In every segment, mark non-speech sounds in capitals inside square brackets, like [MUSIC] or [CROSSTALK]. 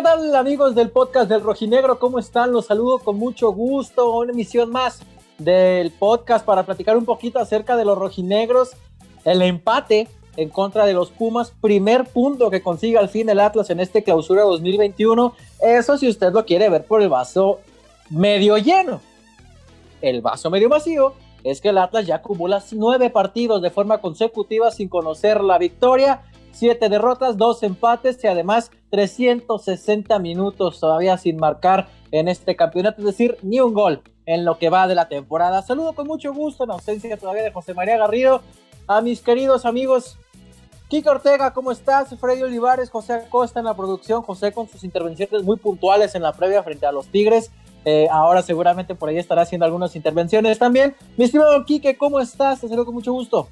¿Qué tal amigos del podcast del Rojinegro? ¿Cómo están? Los saludo con mucho gusto. Una emisión más del podcast para platicar un poquito acerca de los rojinegros. El empate en contra de los Pumas, primer punto que consigue al fin el Atlas en este clausura 2021. Eso si usted lo quiere ver por el vaso medio lleno. El vaso medio vacío es que el Atlas ya acumula nueve partidos de forma consecutiva sin conocer la victoria, siete derrotas, dos empates y además 360 minutos todavía sin marcar en este campeonato, es decir, ni un gol en lo que va de la temporada. Saludo con mucho gusto en ausencia todavía de José María Garrido a mis queridos amigos Kike Ortega, ¿cómo estás? Freddy Olivares, José Acosta en la producción, José con sus intervenciones muy puntuales en la previa frente a los Tigres. Eh, ahora seguramente por ahí estará haciendo algunas intervenciones también. Mi estimado Quique, ¿cómo estás? Te saludo con mucho gusto.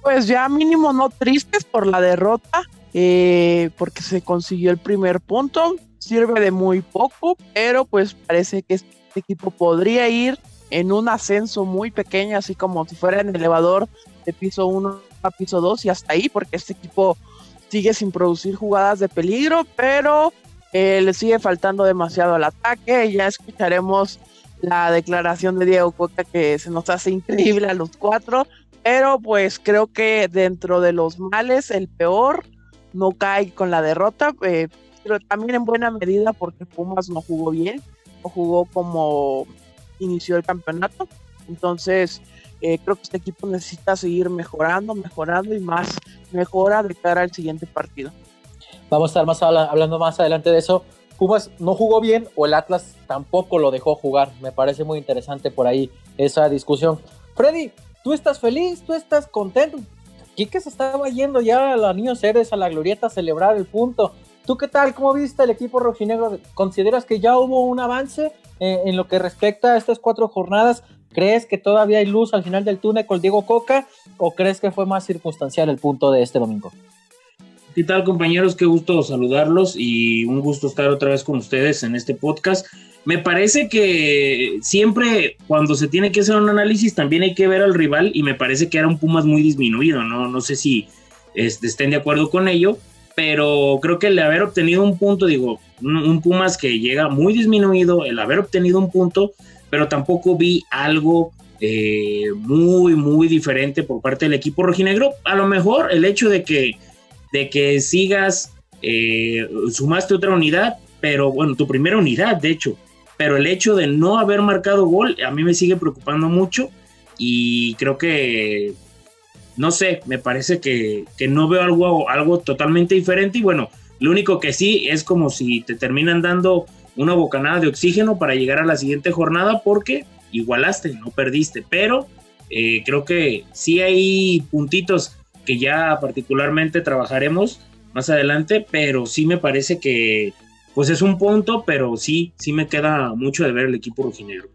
Pues ya mínimo no tristes por la derrota, eh, porque se consiguió el primer punto. Sirve de muy poco, pero pues parece que este equipo podría ir en un ascenso muy pequeño, así como si fuera en elevador de piso 1 a piso 2 y hasta ahí, porque este equipo sigue sin producir jugadas de peligro, pero eh, le sigue faltando demasiado al ataque. Ya escucharemos la declaración de Diego Coca que se nos hace increíble a los cuatro, pero pues creo que dentro de los males, el peor no cae con la derrota, eh, pero también en buena medida porque Pumas no jugó bien, no jugó como inició el campeonato. Entonces, eh, creo que este equipo necesita seguir mejorando, mejorando y más mejora de cara al siguiente partido. Vamos a estar más hablando más adelante de eso. Pumas no jugó bien o el Atlas tampoco lo dejó jugar. Me parece muy interesante por ahí esa discusión. Freddy, ¿tú estás feliz? ¿Tú estás contento? Quique se estaba yendo ya a la Niños Ceres, a la Glorieta, a celebrar el punto. ¿Tú qué tal? ¿Cómo viste el equipo rojinegro? ¿Consideras que ya hubo un avance eh, en lo que respecta a estas cuatro jornadas? ¿Crees que todavía hay luz al final del túnel con Diego Coca o crees que fue más circunstancial el punto de este domingo? ¿Qué tal compañeros? Qué gusto saludarlos y un gusto estar otra vez con ustedes en este podcast. Me parece que siempre cuando se tiene que hacer un análisis también hay que ver al rival y me parece que era un Pumas muy disminuido, ¿no? No sé si este, estén de acuerdo con ello, pero creo que el haber obtenido un punto, digo, un Pumas que llega muy disminuido, el haber obtenido un punto, pero tampoco vi algo eh, muy, muy diferente por parte del equipo rojinegro. A lo mejor el hecho de que, de que sigas, eh, sumaste otra unidad, pero bueno, tu primera unidad, de hecho, pero el hecho de no haber marcado gol a mí me sigue preocupando mucho y creo que, no sé, me parece que, que no veo algo, algo totalmente diferente. Y bueno, lo único que sí es como si te terminan dando una bocanada de oxígeno para llegar a la siguiente jornada porque igualaste, no perdiste, pero eh, creo que sí hay puntitos que ya particularmente trabajaremos más adelante, pero sí me parece que pues es un punto, pero sí, sí me queda mucho de ver el equipo rojinegro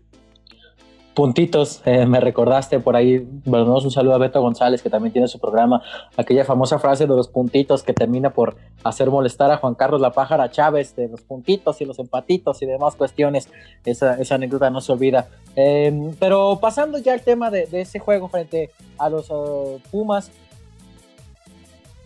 puntitos, eh, me recordaste por ahí, bueno, un saludo a Beto González que también tiene su programa, aquella famosa frase de los puntitos que termina por hacer molestar a Juan Carlos La Pájara Chávez, de los puntitos y los empatitos y demás cuestiones, esa, esa anécdota no se olvida. Em, pero pasando ya al tema de, ese juego frente a los uh, Pumas,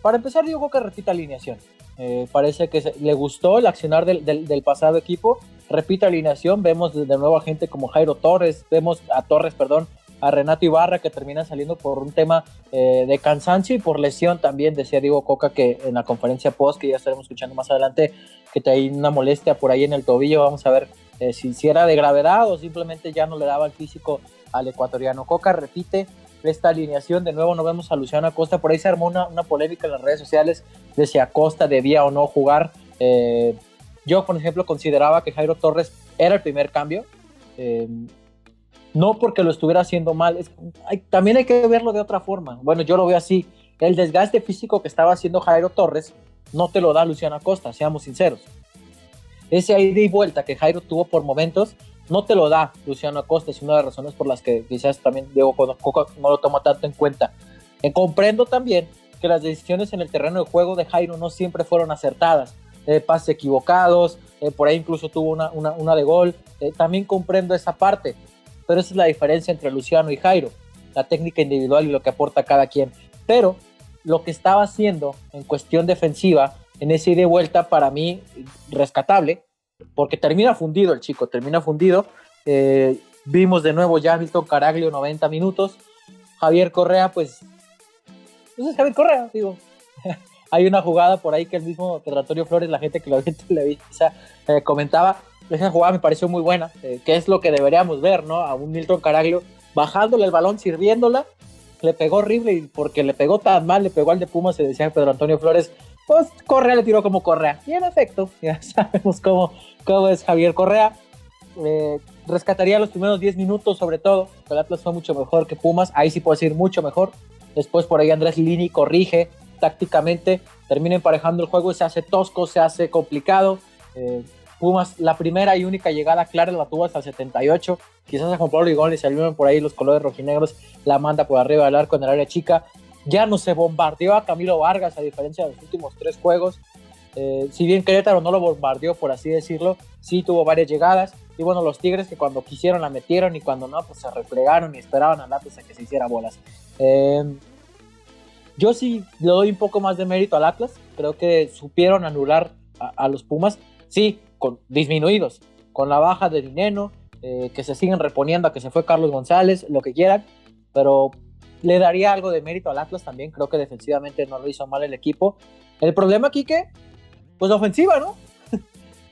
para empezar digo que repita alineación, eh, parece que le gustó el accionar del, pasado equipo repite alineación, vemos de nuevo a gente como Jairo Torres, vemos a Torres, perdón, a Renato Ibarra que termina saliendo por un tema eh, de cansancio y por lesión también, decía Diego Coca que en la conferencia post, que ya estaremos escuchando más adelante, que hay una molestia por ahí en el tobillo, vamos a ver eh, si, si, era de gravedad o simplemente ya no le daba el físico al ecuatoriano. Coca repite esta alineación, de nuevo no vemos a Luciano Acosta, por ahí se armó una, una polémica en las redes sociales de si Acosta debía o no jugar. Eh, yo, por ejemplo, consideraba que Jairo Torres era el primer cambio. Eh, no porque lo estuviera haciendo mal, también hay que verlo de otra forma. Bueno, yo lo veo así. El desgaste físico que estaba haciendo Jairo Torres no te lo da Luciano Acosta, seamos sinceros. Ese ida y vuelta que Jairo tuvo por momentos no te lo da Luciano Acosta. Es una de las razones por las que quizás también Diego Coca no lo toma tanto en cuenta. Eh, comprendo también que las decisiones en el terreno de juego de Jairo no siempre fueron acertadas eh, pases equivocados, eh, por ahí incluso tuvo una, una, de gol. Eh, también comprendo esa parte, pero esa es la diferencia entre Luciano y Jairo, la técnica individual y lo que aporta cada quien. Pero lo que estaba haciendo en cuestión defensiva, en ese ida y vuelta, para mí, rescatable, porque termina fundido el chico, termina fundido. Eh, vimos de nuevo ya Milton Caraglio 90 minutos. Javier Correa, pues, pues es Javier Correa, digo. [LAUGHS] Hay una jugada por ahí que el mismo Pedro Antonio Flores, la gente que lo [LAUGHS] en Televisa, eh, comentaba. Esa jugada me pareció muy buena, eh, que es lo que deberíamos ver, ¿no? A un Milton Caraglio bajándole el balón, sirviéndola, le pegó horrible y porque le pegó tan mal, le pegó al de Pumas, se decía Pedro Antonio Flores, pues Correa le tiró como Correa. Y en efecto, [LAUGHS] ya sabemos cómo, cómo es Javier Correa. Eh, rescataría los primeros 10 minutos sobre todo, el Atlas fue mucho mejor que Pumas, ahí sí puedo decir mucho mejor. Después por ahí Andrés Lini corrige tácticamente, termina emparejando el juego se hace tosco, se hace complicado. Eh, Pumas, la primera y única llegada clara la tuvo hasta el 78. Quizás a Juan Pablo Ligón le salieron por ahí los colores rojinegros, la manda por arriba del arco en el área chica. Ya no se bombardeó a Camilo Vargas, a diferencia de los últimos tres juegos. Eh, si bien Querétaro no lo bombardeó, por así decirlo, sí tuvo varias llegadas. Y bueno, los Tigres que cuando quisieron la metieron y cuando no, pues se replegaron y esperaban a Atlas a que se hiciera bolas. Eh, yo sí le doy un poco más de mérito al Atlas. Creo que supieron anular a, los Pumas. Sí, con, disminuidos. Con la baja de Dineno, eh, que se siguen reponiendo a que se fue Carlos González, lo que quieran. Pero le daría algo de mérito al Atlas también. Creo que defensivamente no lo hizo mal el equipo. El problema aquí que, pues la ofensiva, ¿no? [LAUGHS]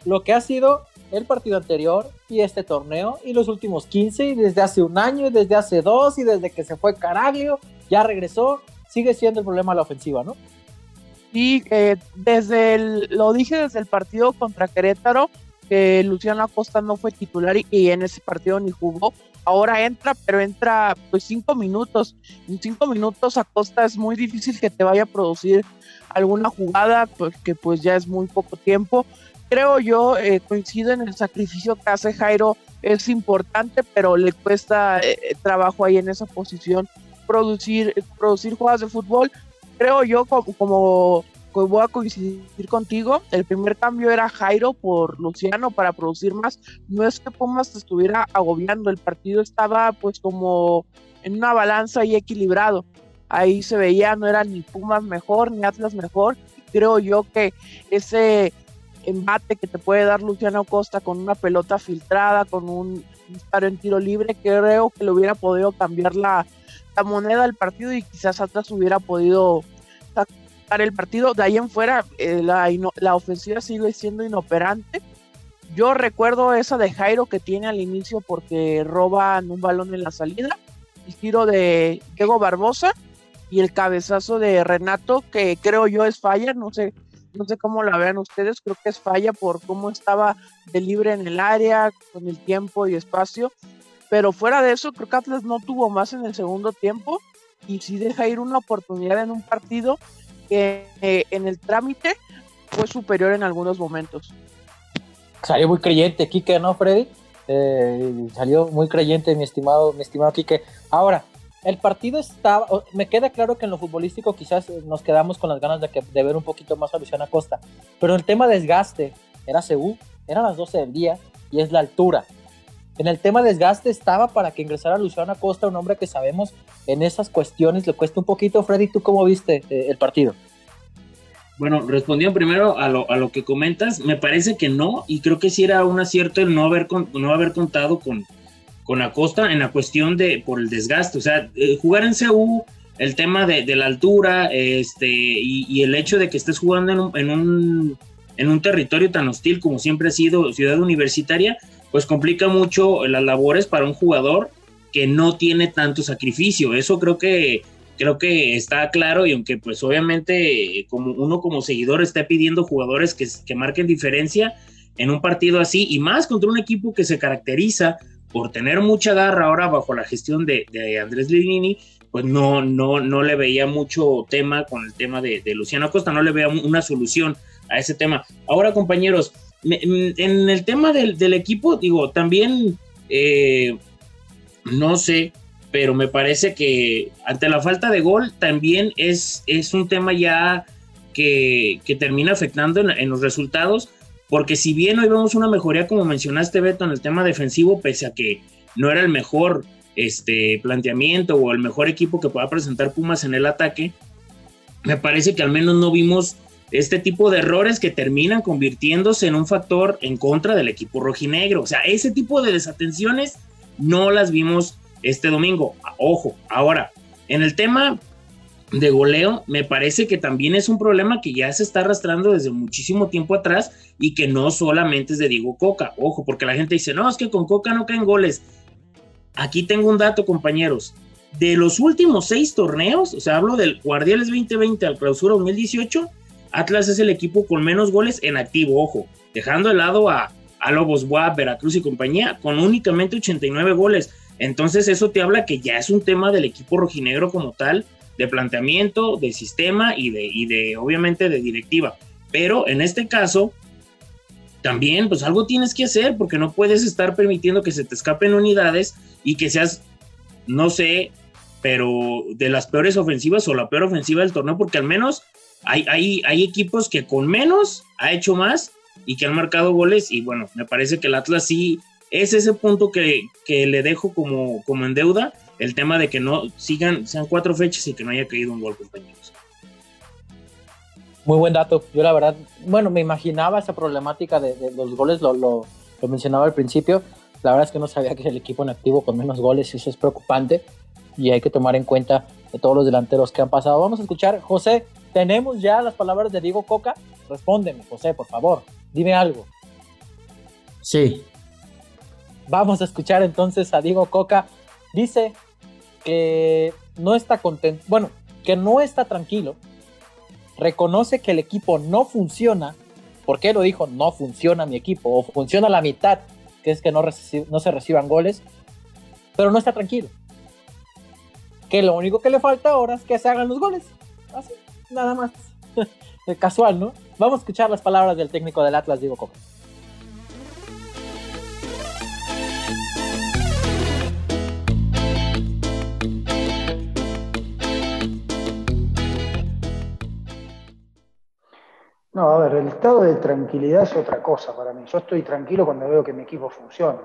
lo que ha sido el partido anterior y este torneo y los últimos 15 y desde hace un año y desde hace dos y desde que se fue Caraglio, ya regresó, sigue siendo el problema la ofensiva, ¿no? Y eh, desde el, lo dije desde el partido contra Querétaro, que Luciano Acosta no fue titular y, en ese partido ni jugó. Ahora entra, pero entra pues cinco minutos. En cinco minutos Acosta es muy difícil que te vaya a producir alguna jugada, porque pues ya es muy poco tiempo. Creo yo, eh, coincido en el sacrificio que hace Jairo, es importante, pero le cuesta eh, trabajo ahí en esa posición producir, producir jugadas de fútbol. Creo yo, como voy a coincidir contigo, el primer cambio era Jairo por Luciano para producir más. No es que Pumas estuviera agobiando, el partido estaba pues como en una balanza y equilibrado. Ahí se veía, no era ni Pumas mejor, ni Atlas mejor. Creo yo que ese embate que te puede dar Luciano Costa con una pelota filtrada, con un disparo en tiro libre, creo que le hubiera podido cambiar la, moneda del partido y quizás Atlas hubiera podido sacar el partido. De ahí en fuera, eh, la, la ofensiva sigue siendo inoperante. Yo recuerdo esa de Jairo que tiene al inicio porque roban un balón en la salida, el tiro de Diego Barbosa y el cabezazo de Renato que creo yo es falla, no sé, no sé cómo la vean ustedes, creo que es falla por cómo estaba de libre en el área, con el tiempo y espacio. Pero fuera de eso, creo que Atlas no tuvo más en el segundo tiempo y sí deja ir una oportunidad en un partido eh, en el trámite fue superior en algunos momentos. Salió muy creyente Quique, ¿no, Freddy? Eh, salió muy creyente, mi estimado, mi estimado Quique. Ahora, el partido estaba, me queda claro que en lo futbolístico quizás nos quedamos con las ganas de, que, ver un poquito más a Luciana Costa, pero el tema desgaste era Seúl, eran las 12 del día y es la altura. En el tema desgaste estaba para que ingresara Luciano Acosta, un hombre que sabemos en esas cuestiones le cuesta un poquito. Freddy, ¿tú cómo viste eh, el partido? Bueno, respondiendo primero a lo, a lo, que comentas, me parece que no, y creo que sí era un acierto el no haber, no haber contado con, con Acosta en la cuestión de por el desgaste. O sea, eh, jugar en CU, el tema de, la altura, este, y, el hecho de que estés jugando en un, en un, en un territorio tan hostil como siempre ha sido ciudad universitaria, pues complica mucho las labores para un jugador que no tiene tanto sacrificio. Eso creo que creo que está claro y aunque pues obviamente como uno como seguidor está pidiendo jugadores que, que marquen diferencia en un partido así y más contra un equipo que se caracteriza por tener mucha garra ahora bajo la gestión de, Andrés Linini, pues no, no, no le veía mucho tema con el tema de, de Luciano Acosta, no le veía una solución a ese tema. Ahora compañeros, en el tema del, equipo, digo, también eh, no sé, pero me parece que ante la falta de gol también es, es un tema ya que, termina afectando en, los resultados, porque si bien hoy vemos una mejoría, como mencionaste Beto, en el tema defensivo, pese a que no era el mejor este, planteamiento o el mejor equipo que pueda presentar Pumas en el ataque, me parece que al menos no vimos este tipo de errores que terminan convirtiéndose en un factor en contra del equipo rojinegro. O sea, ese tipo de desatenciones no las vimos este domingo. Ojo, ahora, en el tema de goleo, me parece que también es un problema que ya se está arrastrando desde muchísimo tiempo atrás y que no solamente es de Diego Coca. Ojo, porque la gente dice, no, es que con Coca no caen goles. Aquí tengo un dato, compañeros. De los últimos seis torneos, o sea, hablo del Guardiales 2020 al Clausura 2018, Atlas es el equipo con menos goles en activo, ojo, dejando de lado a, a Lobos Veracruz y compañía, con únicamente 89 goles. Entonces eso te habla que ya es un tema del equipo rojinegro como tal, de planteamiento, de sistema y de, y de obviamente de directiva. Pero en este caso, también pues algo tienes que hacer porque no puedes estar permitiendo que se te escapen unidades y que seas, no sé, pero de las peores ofensivas o la peor ofensiva del torneo, porque al menos hay, hay, equipos que con menos ha hecho más y que han marcado goles y bueno, me parece que el Atlas sí es ese punto que, le dejo como, como en deuda, el tema de que no sigan, sean cuatro fechas y que no haya caído un gol, compañeros. Muy buen dato. Yo la verdad, bueno, me imaginaba esa problemática de, los goles, lo, lo, mencionaba al principio. La verdad es que no sabía que el equipo en activo con menos goles, eso es preocupante y hay que tomar en cuenta de todos los delanteros que han pasado. Vamos a escuchar, José, ¿tenemos ya las palabras de Diego Coca? Respóndeme, José, por favor, dime algo. Sí. Vamos a escuchar entonces a Diego Coca. Dice que no está contento, bueno, que no está tranquilo. Reconoce que el equipo no funciona. ¿Por qué lo dijo? No funciona mi equipo. O funciona la mitad, que es que no, no se reciban goles. Pero no está tranquilo que lo único que le falta ahora es que se hagan los goles. Así, nada más. [LAUGHS] Casual, ¿no? Vamos a escuchar las palabras del técnico del Atlas, Diego Coca. No, a ver, el estado de tranquilidad es otra cosa para mí. Yo estoy tranquilo cuando veo que mi equipo funciona.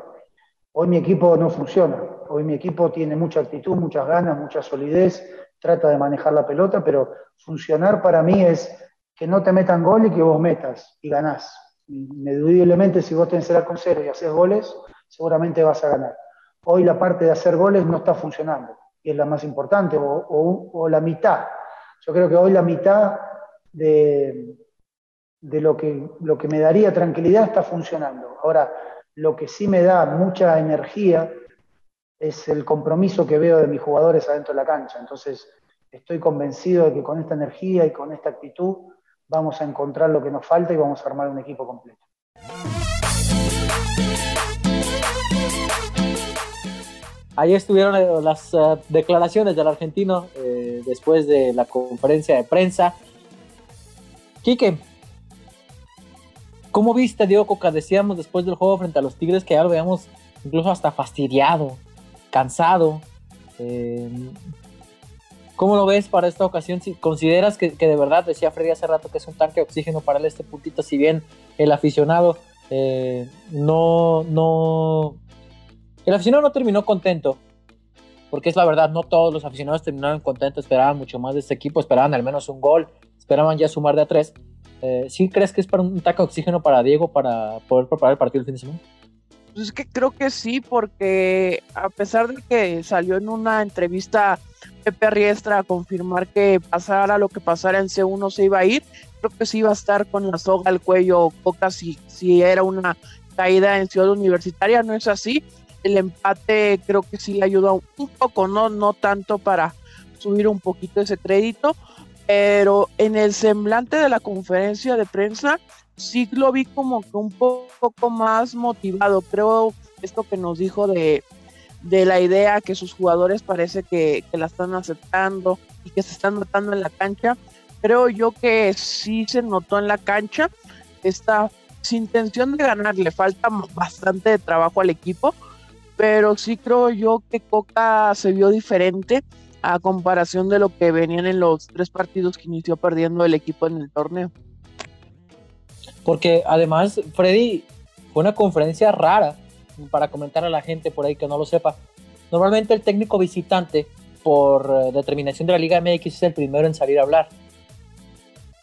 Hoy mi equipo no funciona. Hoy mi equipo tiene mucha actitud, muchas ganas, mucha solidez, trata de manejar la pelota, pero funcionar para mí es que no te metan gol y que vos metas y ganás. Inedudiblemente, si vos tenés el con cero y haces goles, seguramente vas a ganar. Hoy la parte de hacer goles no está funcionando y es la más importante, o, la mitad. Yo creo que hoy la mitad de, lo que me daría tranquilidad está funcionando. Ahora, lo que sí me da mucha energía es el compromiso que veo de mis jugadores adentro de la cancha. Entonces, estoy convencido de que con esta energía y con esta actitud vamos a encontrar lo que nos falta y vamos a armar un equipo completo. Ahí estuvieron eh, las eh, declaraciones del argentino eh, después de la conferencia de prensa. Quique, ¿Cómo viste Diego Coca? Decíamos después del juego frente a los Tigres que ya lo veíamos incluso hasta fastidiado, cansado. Eh, ¿Cómo lo ves para esta ocasión? Si consideras que, de verdad, decía Freddy hace rato que es un tanque de oxígeno para él este puntito, si bien el aficionado eh, no, no... El aficionado no terminó contento, porque es la verdad, no todos los aficionados terminaron contentos, esperaban mucho más de este equipo, esperaban al menos un gol, esperaban ya sumar de a tres. Eh, ¿Sí crees que es para un taco de oxígeno para Diego para poder preparar el partido el fin de semana? Pues es que creo que sí, porque a pesar de que salió en una entrevista Pepe Riestra a confirmar que pasara lo que pasara en C1 se iba a ir, creo que sí iba a estar con la soga al cuello Coca si, si era una caída en Ciudad Universitaria, no es así. El empate creo que sí le ayudó un poco, no, no tanto para subir un poquito ese crédito, pero en el semblante de la conferencia de prensa sí lo vi como que un poco más motivado. Creo esto que nos dijo de, la idea que sus jugadores parece que, la están aceptando y que se están notando en la cancha. Creo yo que sí se notó en la cancha. Está sin intención de ganar, le falta bastante de trabajo al equipo, pero sí creo yo que Coca se vio diferente a comparación de lo que venían en los tres partidos que inició perdiendo el equipo en el torneo. Porque además, Freddy, fue una conferencia rara, para comentar a la gente por ahí que no lo sepa. Normalmente el técnico visitante, por eh, determinación de la Liga MX, es el primero en salir a hablar.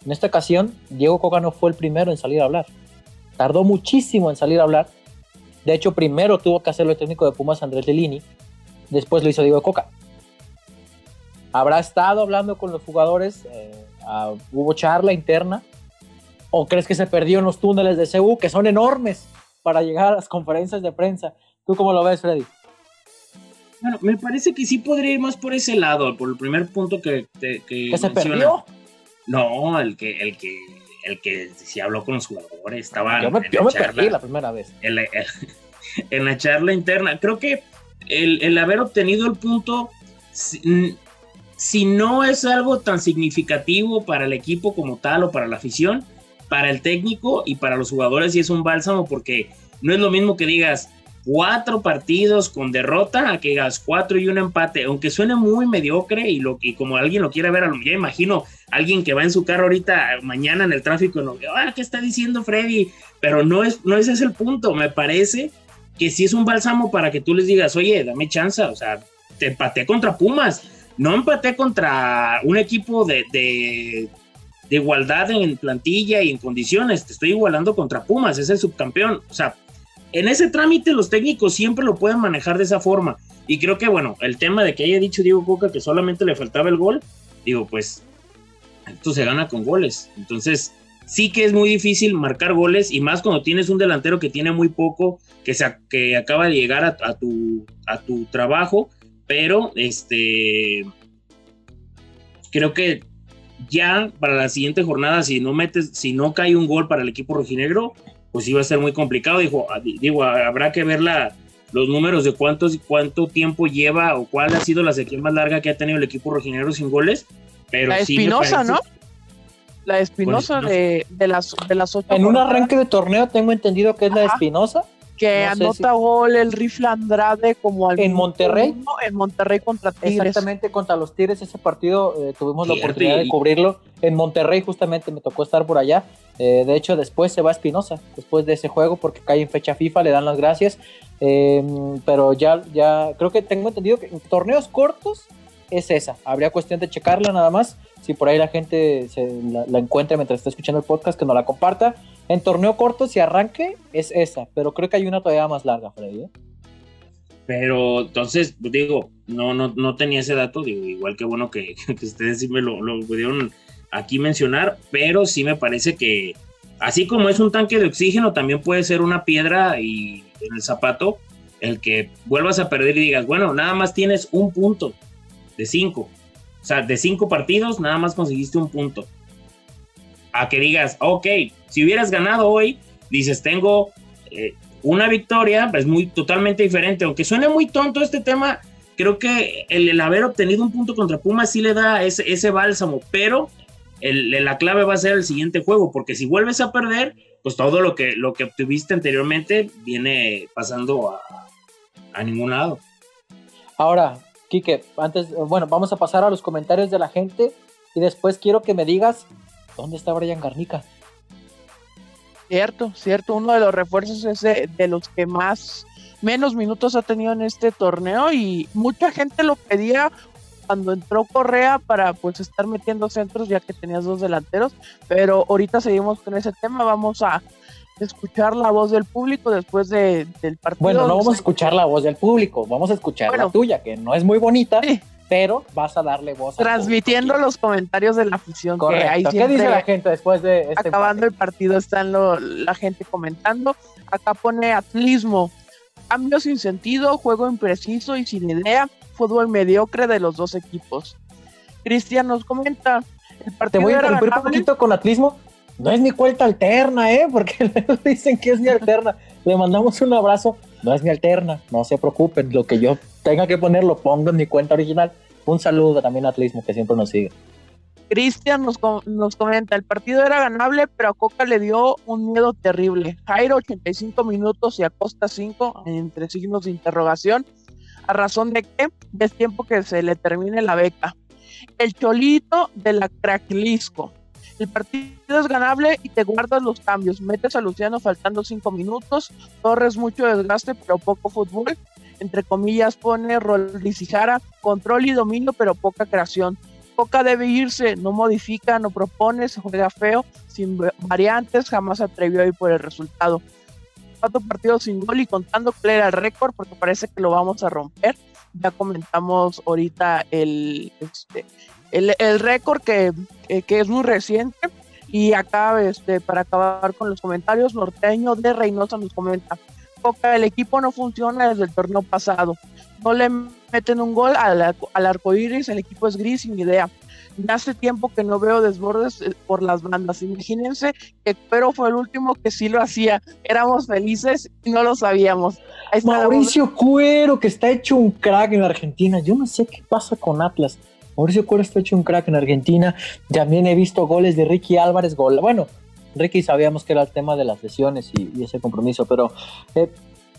En esta ocasión, Diego Coca no fue el primero en salir a hablar. Tardó muchísimo en salir a hablar. De hecho, primero tuvo que hacerlo el técnico de Pumas, Andrés Lelini. Después lo hizo Diego Coca. ¿Habrá estado hablando con los jugadores? Eh, ah, ¿Hubo charla interna? ¿O crees que se perdió en los túneles de CU, que son enormes para llegar a las conferencias de prensa? ¿Tú cómo lo ves, Freddy? Bueno, me parece que sí podría ir más por ese lado, por el primer punto que, que, que se perdió. No, el que, el que, el que sí habló con los jugadores, estaba. Yo me, yo me perdí la primera vez. En la, [LAUGHS] en la charla interna. Creo que el, el haber obtenido el punto, si, si, no es algo tan significativo para el equipo como tal o para la afición, para el técnico y para los jugadores, sí es un bálsamo porque no es lo mismo que digas cuatro partidos con derrota a que digas cuatro y un empate, aunque suene muy mediocre y, lo, y como alguien lo quiera ver, ya imagino alguien que va en su carro ahorita mañana en el tráfico y no, ah, ¿qué está diciendo Freddy? Pero no es, no ese es el punto, me parece que sí es un bálsamo para que tú les digas, oye, dame chance, o sea, te empaté contra Pumas, no empaté contra un equipo de, de, de igualdad en plantilla y en condiciones, te estoy igualando contra Pumas, es el subcampeón, o sea, en ese trámite los técnicos siempre lo pueden manejar de esa forma. Y creo que, bueno, el tema de que haya dicho Diego Coca que solamente le faltaba el gol, digo, pues, esto se gana con goles. Entonces, sí que es muy difícil marcar goles y más cuando tienes un delantero que tiene muy poco, que, se, que acaba de llegar a, tu, a tu trabajo, pero este, creo que ya para la siguiente jornada, si no metes, si no cae un gol para el equipo rojinegro, pues iba a ser muy complicado. Dijo, ah, digo, habrá que ver los números de cuántos, cuánto tiempo lleva o cuál ha sido la sequía más larga que ha tenido el equipo rojinegro sin goles. Pero la Espinosa, ¿no? La Espinosa de, de, las, de las ocho. En un arranque de torneo tengo entendido que es la Espinosa que anota gol el rifle Andrade como al en Monterrey en Monterrey contra Tigres. Exactamente contra los Tigres ese partido eh, tuvimos la oportunidad de cubrirlo. En Monterrey justamente me tocó estar por allá. Eh, de hecho después se va Espinosa después de ese juego porque cae en fecha FIFA le dan las gracias. Em, pero ya ya creo que tengo entendido que en torneos cortos es esa. Habría cuestión de checarla nada más. Si por ahí la gente se la, la encuentra mientras está escuchando el podcast que no la comparta en torneo corto, si arranque, es esa, pero creo que hay una todavía más larga, Freddy. ¿eh? Pero entonces, digo, no, no, no tenía ese dato, digo, igual que bueno que, [LAUGHS] ustedes sí me lo, pudieron aquí mencionar, pero sí me parece que así como es un tanque de oxígeno, también puede ser una piedra y en el zapato el que vuelvas a perder y digas, bueno, nada más tienes un punto de cinco. O sea, de cinco partidos, nada más conseguiste un punto a que digas, ok, si hubieras ganado hoy, dices, tengo eh, una victoria, es muy totalmente diferente. Aunque suene muy tonto este tema, creo que el, haber obtenido un punto contra Pumas sí le da ese, ese bálsamo, pero la clave va a ser el siguiente juego, porque si vuelves a perder, pues todo lo que, lo que obtuviste anteriormente viene pasando a, a ningún lado. Ahora, Quique, antes, bueno, vamos a pasar a los comentarios de la gente y después quiero que me digas ¿Dónde está Brian Garnica? Cierto, cierto. Uno de los refuerzos es de, los que más, menos minutos ha tenido en este torneo y mucha gente lo pedía cuando entró Correa para pues estar metiendo centros ya que tenías dos delanteros, pero ahorita seguimos con ese tema, vamos a escuchar la voz del público después de, del partido. Bueno, no vamos a escuchar la voz del público, vamos a escuchar la tuya, que no es muy bonita, sí pero vas a darle voz. Transmitiendo los comentarios de la afición. Que ¿Qué dice la gente después de este Acabando el partido están la gente comentando. Acá pone atlismo. Cambio sin sentido, juego impreciso y sin idea. Fútbol mediocre de los dos equipos. Cristian nos comenta. El partido Te voy a interrumpir un poquito con atlismo. No es mi cuenta alterna, ¿eh? Porque [LAUGHS] dicen que es mi alterna. Le mandamos un abrazo. No es mi alterna, no se preocupen. Lo que yo tenga que poner lo pongo en mi cuenta original. Un saludo también a Atlismo que siempre nos sigue. Cristian nos, nos comenta, el partido era ganable, pero a Coca le dio un miedo terrible. Jairo 85 minutos y Acosta 5, entre signos de interrogación. ¿A razón de qué? Es tiempo que se le termine la beca. El Cholito de la Cracklisco. El partido es ganable y te guardas los cambios. Metes a Luciano faltando cinco minutos. Torres mucho desgaste, pero poco fútbol. Entre comillas pone Roldis y Jara. Control y dominio, pero poca creación. Poca debe irse, no modifica, no propone, se juega feo, sin variantes, jamás atrevió a ir por el resultado. Cuatro partidos sin gol y contando que era el récord porque parece que lo vamos a romper. Ya comentamos ahorita el, este, el, el récord que, que, es muy reciente. Y acá, este, para acabar con los comentarios, Norteño de Reynosa nos comenta, Coca, el equipo no funciona desde el torneo pasado. No le meten un gol al, al arco iris, el equipo es gris sin idea. Ya hace tiempo que no veo desbordes eh, por las bandas. Imagínense que Pero fue el último que sí lo hacía. Éramos felices y no lo sabíamos. Mauricio Cuero, que está hecho un crack en Argentina. Yo no sé qué pasa con Atlas. Mauricio Cuero está hecho un crack en Argentina. También he visto goles de Ricky Álvarez. Gol. Bueno, Ricky sabíamos que era el tema de las lesiones y, ese compromiso, pero eh,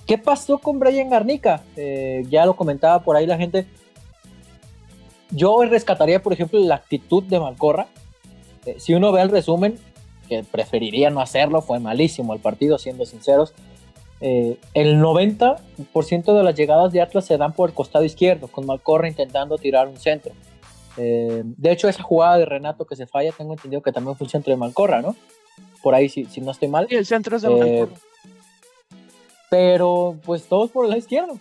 ¿qué pasó con Brian Garnica? Eh, ya lo comentaba por ahí la gente. Yo rescataría, por ejemplo, la actitud de Malcorra. Eh, si uno ve el resumen, que preferiría no hacerlo, fue malísimo el partido, siendo sinceros. el 90% de las llegadas de Atlas se dan por el costado izquierdo, con Malcorra intentando tirar un centro. de hecho, esa jugada de Renato que se falla, tengo entendido que también fue un centro de Malcorra, ¿no? Por ahí, si, si no estoy mal. Y el centro es de eh, Pero pues todos por el lado izquierdo.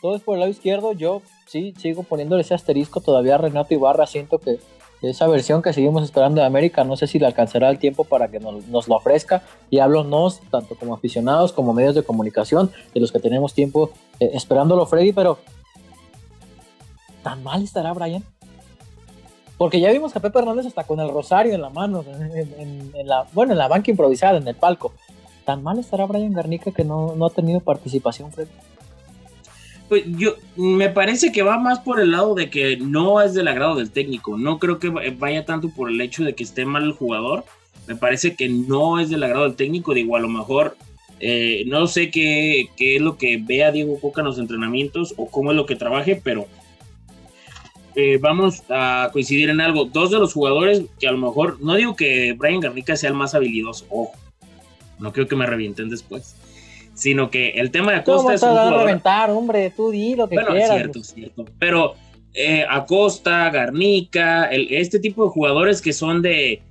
Todos por el lado izquierdo. Yo sí sigo poniéndole ese asterisco todavía a Renato Ibarra. Siento que esa versión que seguimos esperando de América, no sé si le alcanzará el tiempo para que nos, nos lo ofrezca. Y hablo nos, tanto como aficionados como medios de comunicación, de los que tenemos tiempo eh, esperándolo, Freddy, pero ¿tan mal estará Brian? Porque ya vimos a Pepe Hernández hasta con el rosario en la mano, en, la, bueno, en la banca improvisada, en el palco. ¿Tan mal estará Brian Garnica que no, ha tenido participación, Fred? Pues yo, me parece que va más por el lado de que no es del agrado del técnico. No creo que vaya tanto por el hecho de que esté mal el jugador. Me parece que no es del agrado del técnico. Digo, a lo mejor eh, no sé qué, qué, es lo que vea Diego Coca en los entrenamientos o cómo es lo que trabaje, pero eh, vamos a coincidir en algo. Dos de los jugadores que a lo mejor, no digo que Brian Garnica sea el más habilidoso, ojo, no creo que me revienten después, sino que el tema de Acosta es un jugador... reventar, hombre? Tú di lo que bueno, quieras. cierto, cierto. Pero eh, Acosta, Garnica, este tipo de jugadores que son de,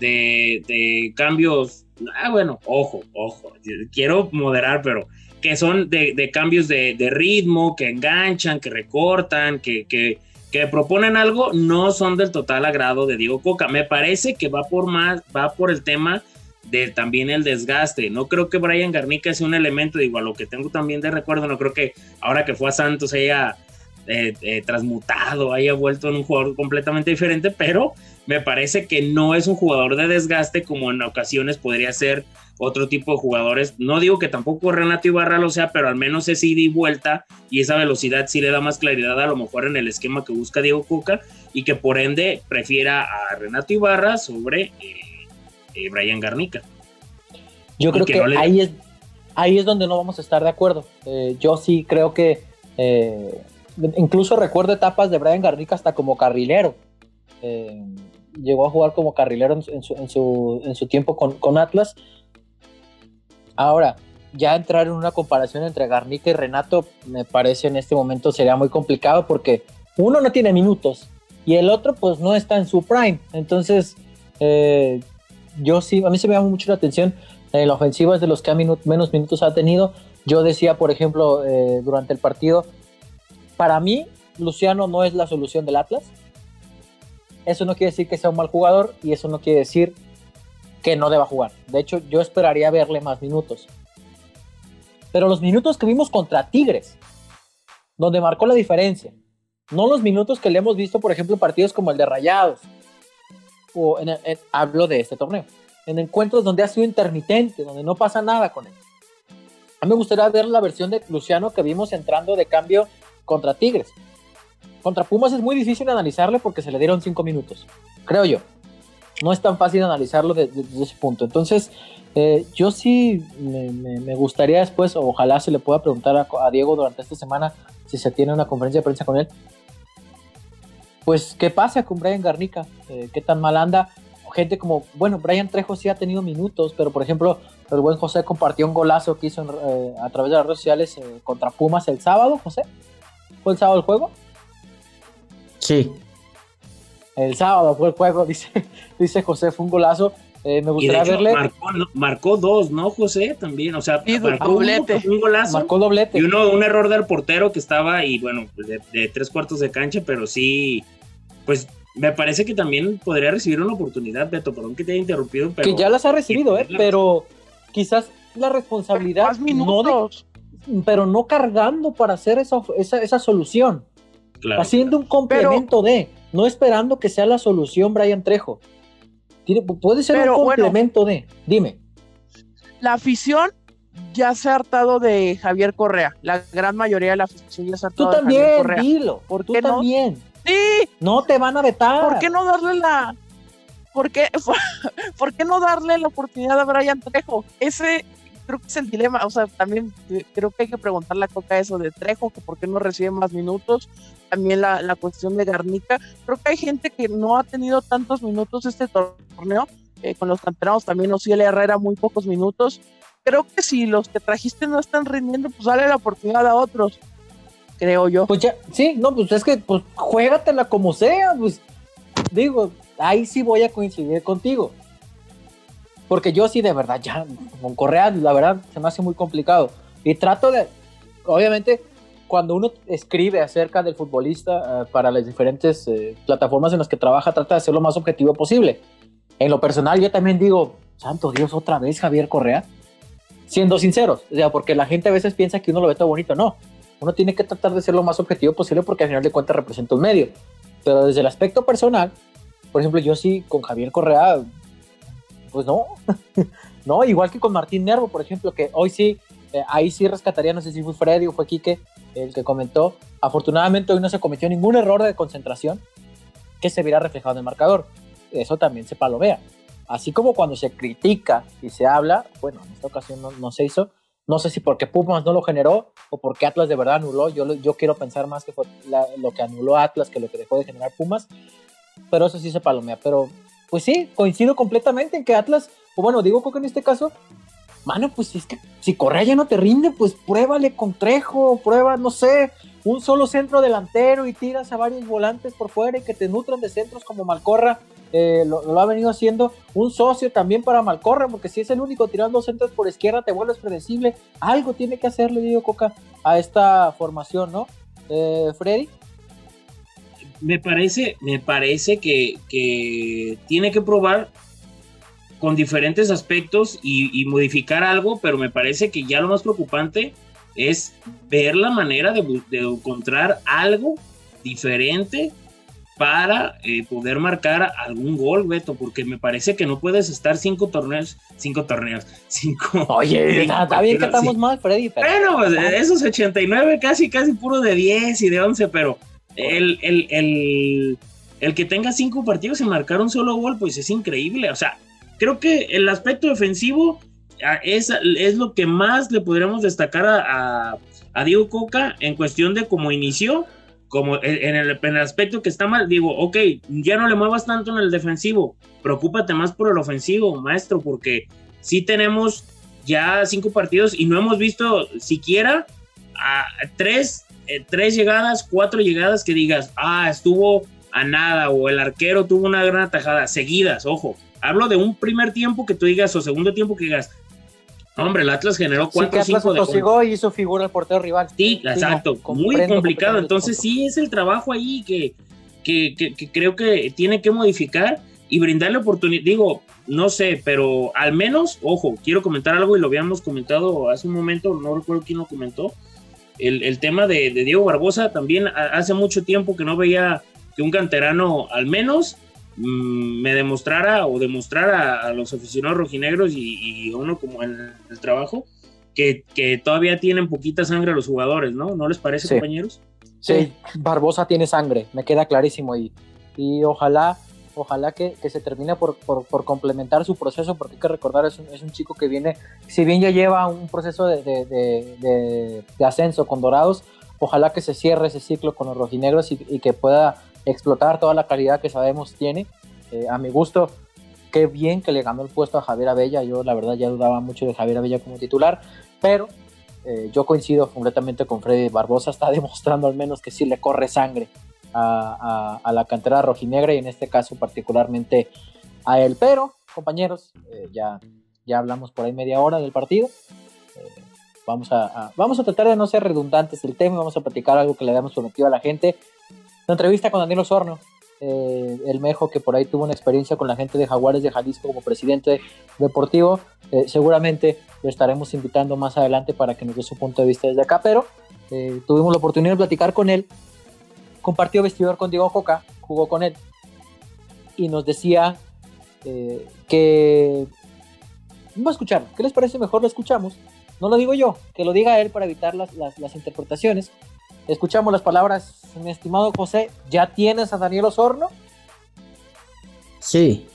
de, cambios, ah, bueno, ojo, ojo, quiero moderar, pero que son de, cambios de, ritmo, que enganchan, que recortan, que, que que proponen algo no son del total agrado de Diego Coca. Me parece que va por más, va por el tema de también el desgaste. No creo que Brian Garnica sea un elemento, digo, a lo que tengo también de recuerdo, no creo que ahora que fue a Santos haya eh, eh, transmutado, haya vuelto en un jugador completamente diferente, pero me parece que no es un jugador de desgaste como en ocasiones podría ser otro tipo de jugadores. No digo que tampoco Renato Ibarra lo sea, pero al menos es ida y vuelta y esa velocidad sí le da más claridad a lo mejor en el esquema que busca Diego Cuca y que por ende prefiera a Renato Ibarra sobre eh, eh, Brian Garnica. Yo creo que, ahí, es, ahí es donde no vamos a estar de acuerdo. Eh, yo sí creo que incluso recuerdo etapas de Brian Garnica hasta como carrilero. Llegó a jugar como carrilero en su, en su, tiempo con, con Atlas Ahora, ya entrar en una comparación entre Garnica y Renato me parece en este momento sería muy complicado porque uno no tiene minutos y el otro pues no está en su prime. Entonces, eh, yo sí, a mí se me llama mucho la atención en la ofensiva es de los que menos minutos ha tenido. Yo decía, por ejemplo, eh, durante el partido, para mí Luciano no es la solución del Atlas. Eso no quiere decir que sea un mal jugador y eso no quiere decir que no deba jugar. De hecho, yo esperaría verle más minutos. Pero los minutos que vimos contra Tigres, donde marcó la diferencia, no los minutos que le hemos visto, por ejemplo, en partidos como el de Rayados, o en, hablo de este torneo, en encuentros donde ha sido intermitente, donde no pasa nada con él. A mí me gustaría ver la versión de Luciano que vimos entrando de cambio contra Tigres. Contra Pumas es muy difícil analizarle porque se le dieron cinco minutos, creo yo no es tan fácil analizarlo desde, ese punto. Entonces, eh, yo sí me, gustaría después, ojalá se le pueda preguntar a, Diego durante esta semana si se tiene una conferencia de prensa con él. Pues, ¿qué pasa con Brian Garnica? Eh, ¿Qué tan mal anda? gente como, bueno, Brian Trejo sí ha tenido minutos, pero por ejemplo, el buen José compartió un golazo que hizo eh, a través de las redes sociales eh, contra Pumas el sábado, José. ¿Fue el sábado el juego? Sí. El sábado fue el juego, [LAUGHS] dice, dice José, fue un golazo. Eh, me gustaría verle. Marcó, dos, ¿no, José? También, o sea, marcó doblete. Un, golazo. Marcó doblete. Y uno, un error del portero que estaba, y bueno, de, tres cuartos de cancha, pero sí, pues me parece que también podría recibir una oportunidad, Beto, perdón que te haya interrumpido. Pero, que ya las ha recibido, ¿eh? Pero quizás la responsabilidad. Más minutos. No pero no cargando para hacer esa, esa, solución. Haciendo un complemento de, no esperando que sea la solución Brian Trejo puede ser un complemento de. Dime. La afición ya se ha hartado de Javier Correa. La gran mayoría de la afición ya se ha hartado Tú también, de Javier Correa. dilo. ¿Por tú también. Sí. No te van a vetar. ¿Por qué no darle la. ¿Por qué, [LAUGHS] ¿Por qué no darle la oportunidad a Brian Trejo? Ese creo que es el dilema. O sea, también creo que hay que preguntarle a Coca eso de Trejo, que por qué no recibe más minutos también la, la, cuestión de Garnica. Creo que hay gente que no ha tenido tantos minutos este torneo, eh, con los canteranos también Ociel Herrera muy pocos minutos. Creo que si los que trajiste no están rindiendo, pues dale la oportunidad a otros, creo yo. Pues ya, sí, no, pues es que pues juégatela como sea, pues digo, ahí sí voy a coincidir contigo. Porque yo sí de verdad, ya con Correa, la verdad, se me hace muy complicado. Y trato de, obviamente, cuando uno escribe acerca del futbolista eh, para las diferentes eh, plataformas en las que trabaja, trata de ser lo más objetivo posible. En lo personal, yo también digo, santo Dios, otra vez Javier Correa. Siendo sinceros, o sea, porque la gente a veces piensa que uno lo ve todo bonito. No, uno tiene que tratar de ser lo más objetivo posible porque al final de cuentas representa un medio. Pero desde el aspecto personal, por ejemplo, yo sí con Javier Correa, pues no, [LAUGHS] no, igual que con Martín Nervo, por ejemplo, que hoy sí, eh, ahí sí rescataría, no sé si fue Freddy o fue Quique, el que comentó, afortunadamente hoy no se cometió ningún error de concentración que se viera reflejado en el marcador. Eso también se palomea. Así como cuando se critica y se habla, bueno, en esta ocasión no, se hizo, no sé si porque Pumas no lo generó o porque Atlas de verdad anuló. Yo, yo quiero pensar más que fue lo que anuló Atlas que lo que dejó de generar Pumas. Pero eso sí se palomea. Pero pues sí, coincido completamente en que Atlas, o bueno, digo que en este caso, mano, pues es que si Correa ya no te rinde, pues pruébale con Trejo, prueba, no sé, un solo centro delantero y tiras a varios volantes por fuera y que te nutran de centros como Malcorra. Eh, lo, ha venido haciendo un socio también para Malcorra, porque si es el único tirando centros por izquierda, te vuelves predecible. Algo tiene que hacerle, digo Coca, a esta formación, ¿no? Eh, Freddy. Me parece, me parece que, que tiene que probar con diferentes aspectos y, modificar algo, pero me parece que ya lo más preocupante es ver la manera de, encontrar algo diferente para eh, poder marcar algún gol, Beto, porque me parece que no puedes estar cinco torneos, cinco torneos, cinco... Oye, [LAUGHS] está, bien que estamos mal, Freddy. bueno, pues, esos 89 casi, casi puro de 10 y de 11, pero el, el, el, el que tenga cinco partidos y marcar un solo gol, pues es increíble, o sea, creo que el aspecto defensivo es, es lo que más le podríamos destacar a, a, Diego Coca en cuestión de cómo inició, como en el, en el, aspecto que está mal, digo, ok, ya no le muevas tanto en el defensivo, preocúpate más por el ofensivo, maestro, porque sí tenemos ya cinco partidos y no hemos visto siquiera a tres, eh, tres llegadas, cuatro llegadas que digas, ah, estuvo a nada o el arquero tuvo una gran atajada, seguidas, ojo, Hablo de un primer tiempo que tú digas o segundo tiempo que digas, hombre, el Atlas generó cuatro o cinco de y hizo figura el portero rival. Sí, exacto, muy complicado. Entonces sí es el trabajo ahí que, que, que, creo que tiene que modificar y brindarle oportunidad. Digo, no sé, pero al menos, ojo, quiero comentar algo y lo habíamos comentado hace un momento, no recuerdo quién lo comentó. El, el tema de, de, Diego Barbosa también hace mucho tiempo que no veía que un canterano al menos Mm, me demostrara o demostrara a los aficionados rojinegros y, uno como en el trabajo que, todavía tienen poquita sangre los jugadores, ¿no? ¿No les parece, compañeros? Sí, Barbosa tiene sangre, me queda clarísimo y, y ojalá, ojalá que, se termine por, complementar su proceso, porque hay que recordar, es un, es un chico que viene, si bien ya lleva un proceso de, de, ascenso con Dorados, ojalá que se cierre ese ciclo con los rojinegros y, y que pueda explotar toda la calidad que sabemos tiene. Eh, a mi gusto, qué bien que le ganó el puesto a Javier Abella. Yo la verdad ya dudaba mucho de Javier Abella como titular, pero eh, yo coincido completamente con Freddy Barbosa. Está [LAUGHS] demostrando al menos que sí le corre sangre a, la cantera rojinegra y en este caso particularmente a él. Pero, compañeros, eh, ya, ya hablamos por ahí media hora del partido. Eh, vamos, a, vamos a tratar de no ser redundantes el tema, vamos a platicar algo que le habíamos prometido a la gente. La entrevista con Daniel Osorno, eh, el Mejo que por ahí tuvo una experiencia con la gente de Jaguares de Jalisco como presidente deportivo. seguramente lo estaremos invitando más adelante para que nos dé su punto de vista desde acá, pero tuvimos la oportunidad de platicar con él compartió vestidor con Diego Coca, jugó con él, y nos decía eh, que... Vamos a escuchar, ¿qué les parece? Mejor lo escuchamos. No lo digo yo, que lo diga él para evitar las, las, interpretaciones. Escuchamos las palabras, mi estimado José, ¿ya tienes a Daniel Osorno? Sí.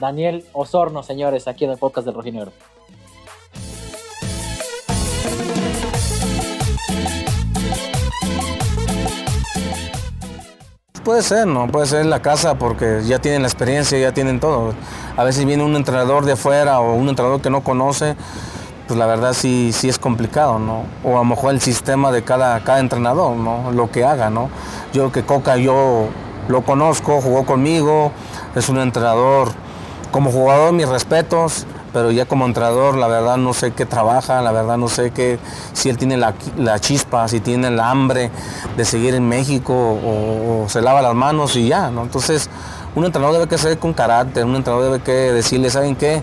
Daniel Osorno, señores, aquí en el podcast del Rojinegro. Puede ser, ¿no? Puede ser la casa porque ya tienen la experiencia, ya tienen todo. A veces viene un entrenador de afuera o un entrenador que no conoce, pues la verdad sí, sí es complicado, ¿no? O a lo mejor el sistema de cada, cada entrenador, ¿no? Lo que haga, ¿no? Yo que Coca yo lo conozco, jugó conmigo, es un entrenador, como jugador mis respetos, pero ya como entrenador la verdad no sé qué trabaja, la verdad no sé qué, si él tiene la, chispa, si tiene el hambre de seguir en México o, se lava las manos y ya, ¿no? Entonces un entrenador debe que ser con carácter, un entrenador debe que decirle, ¿saben qué?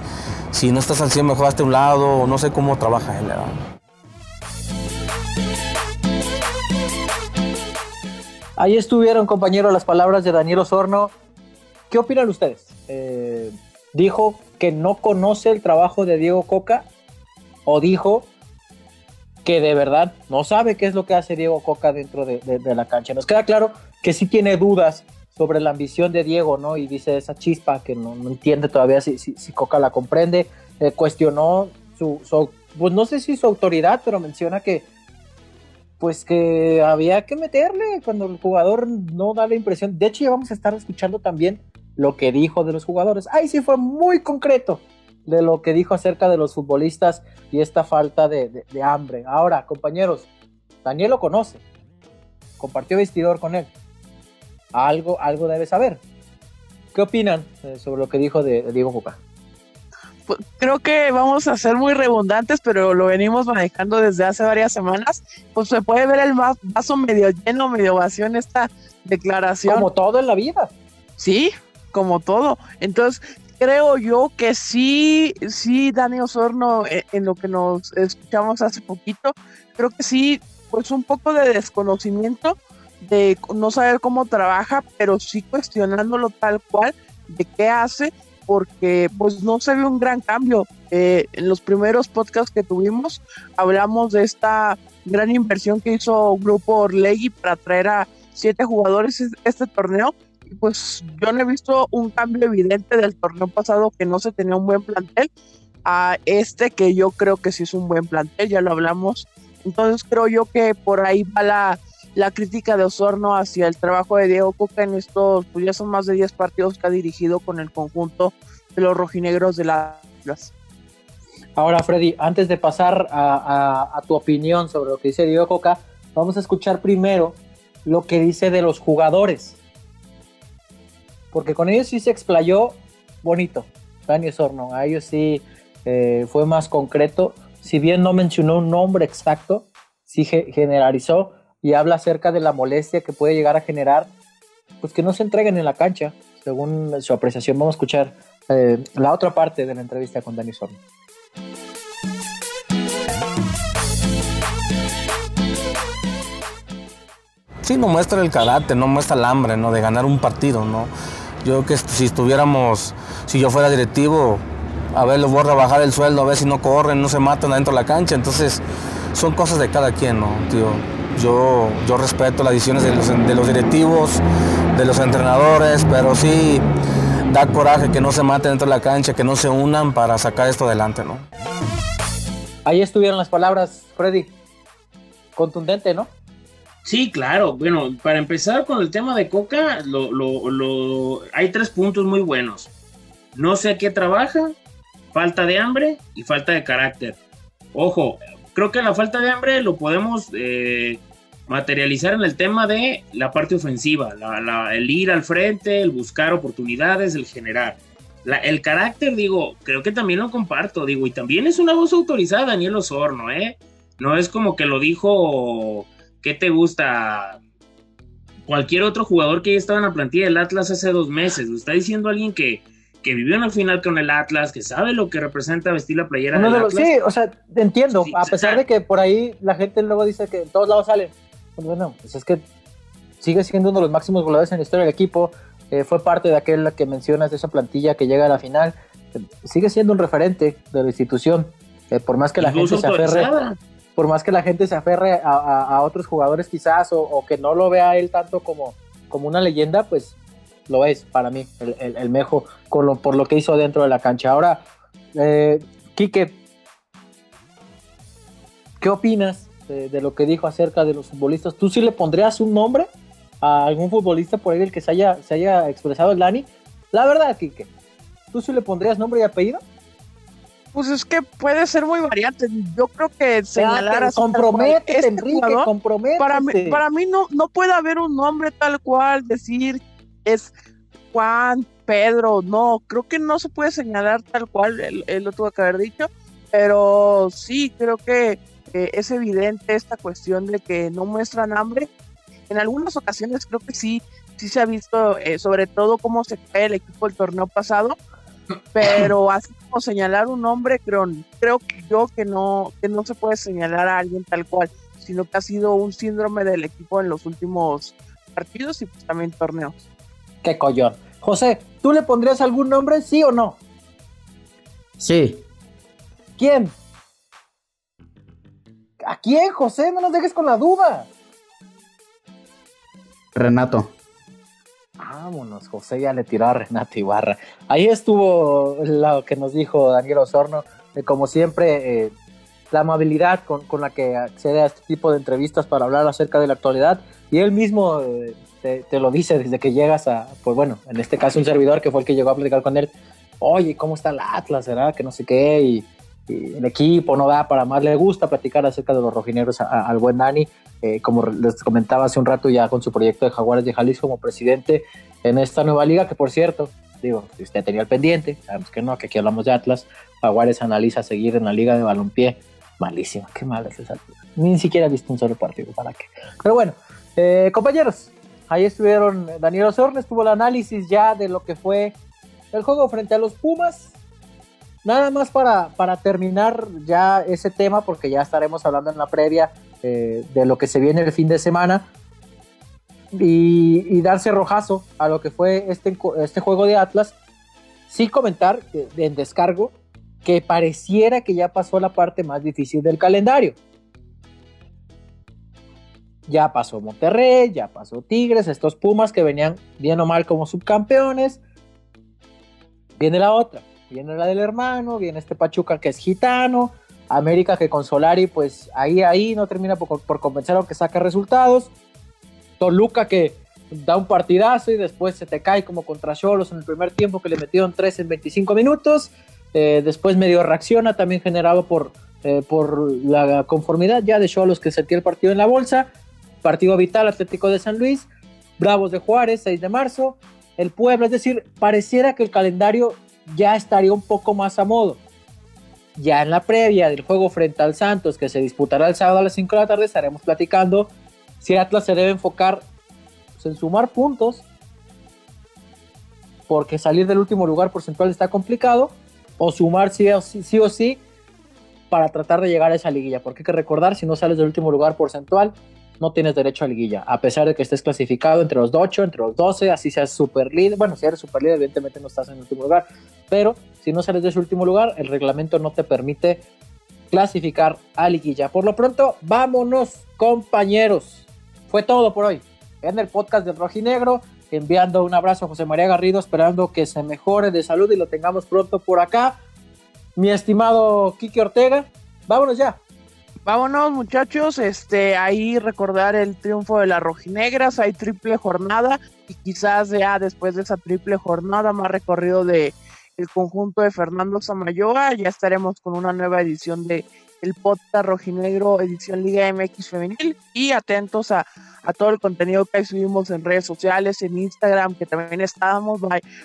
Si no estás al 100 mejor hazte un lado, no sé cómo trabaja él, ¿verdad? Ahí estuvieron, compañeros, las palabras de Daniel Osorno. ¿Qué opinan ustedes? Eh, dijo que no conoce el trabajo de Diego Coca o dijo que de verdad no sabe qué es lo que hace Diego Coca dentro de, la cancha. Nos queda claro que sí tiene dudas sobre la ambición de Diego, ¿no? Y dice esa chispa que no, entiende todavía si, si, Coca la comprende. Eh, cuestionó su, pues no sé si su autoridad, pero menciona que pues que había que meterle cuando el jugador no da la impresión. De hecho, ya vamos a estar escuchando también lo que dijo de los jugadores. Ahí sí fue muy concreto de lo que dijo acerca de los futbolistas y esta falta de, hambre. Ahora, compañeros, Daniel lo conoce, compartió vestidor con él. Algo, algo debe saber. ¿Qué opinan eh, sobre lo que dijo de, Diego Coca? Pues, creo que vamos a ser muy redundantes, pero lo venimos manejando desde hace varias semanas. Pues se puede ver el vaso medio lleno, medio vacío en esta declaración. Como todo en la vida. Sí, como todo. Entonces, creo yo que sí, sí, Dani Osorno, eh, en lo que nos escuchamos hace poquito, creo que sí, pues un poco de desconocimiento de no saber cómo trabaja, pero sí cuestionándolo tal cual de qué hace, porque pues no se ve un gran cambio. Eh, en los primeros podcasts que tuvimos hablamos de esta gran inversión que hizo Grupo Orlegui para traer a siete jugadores este torneo pues yo no he visto un cambio evidente del torneo pasado que no se tenía un buen plantel a este que yo creo que sí es un buen plantel, ya lo hablamos. Entonces creo yo que por ahí va la, la crítica de Osorno hacia el trabajo de Diego Coca en estos, pues ya son más de 10 partidos que ha dirigido con el conjunto de los rojinegros de las Ahora, Freddy, antes de pasar a, a, tu opinión sobre lo que dice Diego Coca, vamos a escuchar primero lo que dice de los jugadores porque con ellos sí se explayó bonito, Dani Sorno, a ellos sí eh, fue más concreto, si bien no mencionó un nombre exacto, sí generalizó y habla acerca de la molestia que puede llegar a generar, pues que no se entreguen en la cancha, según su apreciación. Vamos a escuchar eh, la otra parte de la entrevista con Dani Sorno. Sí, no muestra el carácter, no muestra el hambre, ¿no? De ganar un partido, ¿no? Yo que si estuviéramos, si yo fuera directivo, a ver, los voy a bajar el sueldo, a ver si no corren, no se matan adentro de la cancha. Entonces, son cosas de cada quien, ¿no, tío? Yo, yo respeto las decisiones de los directivos, de los entrenadores, pero sí da coraje que no se maten dentro de la cancha, que no se unan para sacar esto adelante, ¿no? Ahí estuvieron las palabras, Freddy. Contundente, ¿no? Sí, claro. Bueno, para empezar con el tema de Coca, lo, lo, hay tres puntos muy buenos. no sé a qué trabaja, falta de hambre y falta de carácter. Ojo, creo que la falta de hambre lo podemos eh, materializar en el tema de la parte ofensiva, el ir al frente, el buscar oportunidades, el generar. el carácter, digo, creo que también lo comparto, digo, y también es una voz autorizada, Daniel Osorno, ¿eh? No es como que lo dijo, ¿qué te gusta? Cualquier otro jugador que ya estaba en la plantilla del Atlas hace dos meses, lo está diciendo alguien que, que vivió en el final con el Atlas, que sabe lo que representa vestir la playera del Atlas. Sí, o sea, entiendo, a pesar de que por ahí la gente luego dice que en todos lados salen, pues bueno, pues es que sigue siendo uno de los máximos goleadores en la historia del equipo. Eh, fue parte de aquel que mencionas de esa plantilla que llega a la final. sigue siendo un referente de la institución. Eh, por más que la gente se aferre, por más que la gente se aferre a, otros jugadores quizás o, que no lo vea él tanto como, como una leyenda, pues lo es para mí el, el, Mejo con por lo que hizo dentro de la cancha. Ahora, eh, Quique, ¿qué opinas de, lo que dijo acerca de los futbolistas. ¿Tú sí le pondrías un nombre a algún futbolista por ahí del que se haya, se haya expresado el Dani? La verdad, Kike, ¿tú sí le pondrías nombre y apellido? Pues es que puede ser muy variante. Yo creo que señalar a compromete, este Enrique, compromete. Para mí, para mí no, no puede haber un nombre tal cual, decir es Juan, Pedro, no, creo que no se puede señalar tal cual, él, él lo tuvo que haber dicho, pero sí, creo que es evidente esta cuestión de que no muestran hambre. En algunas ocasiones creo que sí, sí se ha visto, eh, sobre todo cómo se cae el equipo del torneo pasado, pero así como señalar un nombre, creo, creo yo que no, que no se puede señalar a alguien tal cual, sino que ha sido un síndrome del equipo en los últimos partidos y pues también torneos. Qué collón. José, ¿tú le pondrías algún nombre, sí o no? Sí. ¿Quién? ¿A quién, José? No nos dejes con la duda. Renato. Vámonos, José ya le tiró a Renato Ibarra. Ahí estuvo lo que nos dijo Daniel Osorno, como siempre, eh, la amabilidad con, la que accede a este tipo de entrevistas para hablar acerca de la actualidad. Y él mismo eh, te, lo dice desde que llegas a, pues bueno, en este caso un servidor que fue el que llegó a platicar con él. Oye, ¿cómo está el Atlas? ¿Será que no sé qué? Y el equipo no da para más. Le gusta platicar acerca de los rojineros al buen Dani, eh, como les comentaba hace un rato ya con su proyecto de Jaguares de Jalisco como presidente en esta nueva liga, que por cierto, digo, si usted tenía el pendiente, sabemos que no, que aquí hablamos de Atlas, Jaguares analiza seguir en la liga de balompié. Malísima, qué mal es esa. Ni siquiera he visto un solo partido, ¿para qué? Pero bueno, eh, compañeros, ahí estuvieron, Daniel Osorne estuvo el análisis ya de lo que fue el juego frente a los Pumas, Nada más para, para terminar ya ese tema, porque ya estaremos hablando en la previa eh, de lo que se viene el fin de semana. Y, darse rojazo a lo que fue este, este juego de Atlas. Sí comentar en descargo que pareciera que ya pasó la parte más difícil del calendario. Ya pasó Monterrey, ya pasó Tigres, estos Pumas que venían bien o mal como subcampeones. Viene la otra Viene la del hermano, viene este Pachuca que es gitano, América que con Solari, pues ahí, ahí no termina por, por convencer aunque saca resultados. Toluca que da un partidazo y después se te cae como contra Cholos en el primer tiempo que le metieron 3 en 25 minutos. Eh, después medio reacciona, también generado por, eh, por la conformidad ya de Cholos que sentía el partido en la bolsa. Partido vital Atlético de San Luis, Bravos de Juárez, 6 de marzo, el Pueblo, es decir, pareciera que el calendario ya estaría un poco más a modo. Ya en la previa del juego frente al Santos, que se disputará el sábado a las 5 de la tarde, estaremos platicando si Atlas se debe enfocar pues, en sumar puntos, porque salir del último lugar porcentual está complicado, o sumar o sí, o sí para tratar de llegar a esa liguilla, porque hay que recordar, si no sales del último lugar porcentual, no tienes derecho a liguilla, a pesar de que estés clasificado entre los 8, entre los 12, así seas super líder. Bueno, si eres super líder, evidentemente no estás en el último lugar, pero si no sales de ese último lugar, el reglamento no te permite clasificar a liguilla. Por lo pronto, vámonos, compañeros. Fue todo por hoy en el podcast del Rojinegro. Enviando un abrazo a José María Garrido, esperando que se mejore de salud y lo tengamos pronto por acá. Mi estimado Kiki Ortega, vámonos ya. Vámonos muchachos, este, ahí recordar el triunfo de las rojinegras, hay triple jornada y quizás ya después de esa triple jornada más recorrido de el conjunto de Fernando Samayoa. Ya estaremos con una nueva edición de el podcast Rojinegro edición Liga MX Femenil y atentos a, todo el contenido que subimos en redes sociales, en Instagram, que también estábamos,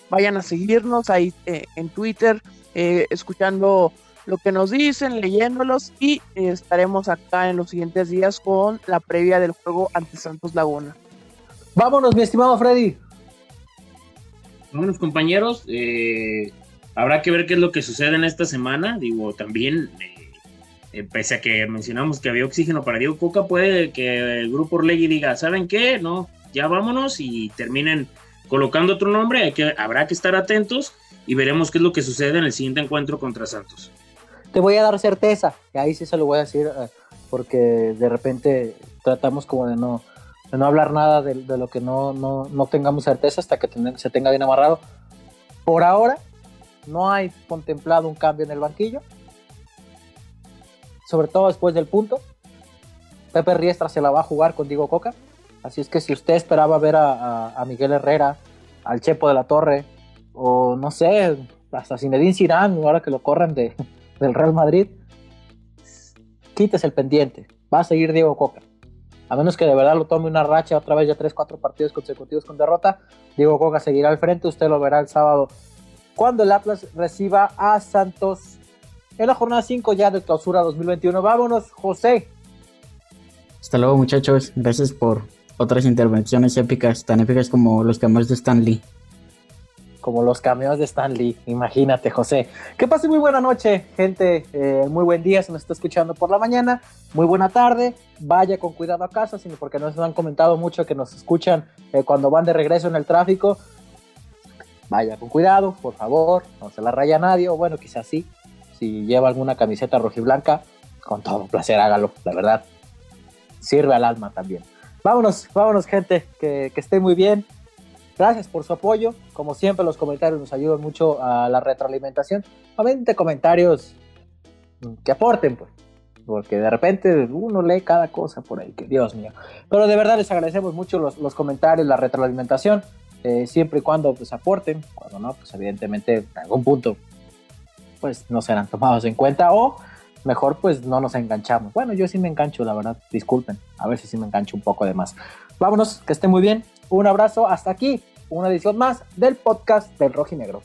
vayan a seguirnos ahí eh, en Twitter, eh, escuchando lo que nos dicen, leyéndolos y eh, estaremos acá en los siguientes días con la previa del juego ante Santos Laguna. Vámonos, mi estimado Freddy. Vámonos, compañeros. Eh, habrá que ver qué es lo que sucede en esta semana. Digo, también, eh, pese a que mencionamos que había oxígeno para Diego Coca, puede que el grupo Orlegui diga, ¿saben qué? No, ya vámonos y terminen colocando otro nombre. Hay que, habrá que estar atentos y veremos qué es lo que sucede en el siguiente encuentro contra Santos te voy a dar certeza, y ahí sí se lo voy a decir, eh, porque de repente tratamos como de no, no hablar nada de, lo que no, no, tengamos certeza hasta que se tenga bien amarrado. Por ahora, no hay contemplado un cambio en el banquillo, sobre todo después del punto. Pepe Riestra se la va a jugar con Diego Coca, así es que si usted esperaba ver a, Miguel Herrera, al Chepo de la Torre, o no sé, hasta Zinedine Zidane, ahora que lo corren de, del Real Madrid, quites el pendiente. Va a seguir Diego Coca. A menos que de verdad lo tome una racha otra vez ya 3-4 partidos consecutivos con derrota, Diego Coca seguirá al frente. Usted lo verá el sábado cuando el Atlas reciba a Santos en la jornada 5 ya de clausura 2021. Vámonos, José. Hasta luego, muchachos. Gracias por otras intervenciones épicas, tan épicas como los cambios de Stan Lee como los cameos de Stan Lee. Imagínate, José. Que pase muy buena noche, gente. Eh, muy buen día, se nos está escuchando por la mañana. Muy buena tarde. Vaya con cuidado a casa, sino porque nos han comentado mucho que nos escuchan eh, cuando van de regreso en el tráfico. Vaya con cuidado, por favor. No se la raya a nadie. O bueno, quizás sí. Si lleva alguna camiseta rojiblanca, con todo placer hágalo, la verdad. Sirve al alma también. Vámonos, vámonos, gente. Que, que esté muy bien Gracias por su apoyo. Como siempre, los comentarios nos ayudan mucho a la retroalimentación. Obviamente, comentarios que aporten, pues. Porque de repente uno lee cada cosa por ahí, que Dios mío. Pero de verdad les agradecemos mucho los, comentarios, la retroalimentación, eh, siempre y cuando pues aporten. Cuando no, pues evidentemente en algún punto pues no serán tomados en cuenta o mejor pues no nos enganchamos. Bueno, yo sí me engancho, la verdad, disculpen, a si sí me engancho un poco de más. Vámonos, que estén muy bien, un abrazo, hasta aquí, una edición más del podcast del Rojo y Negro.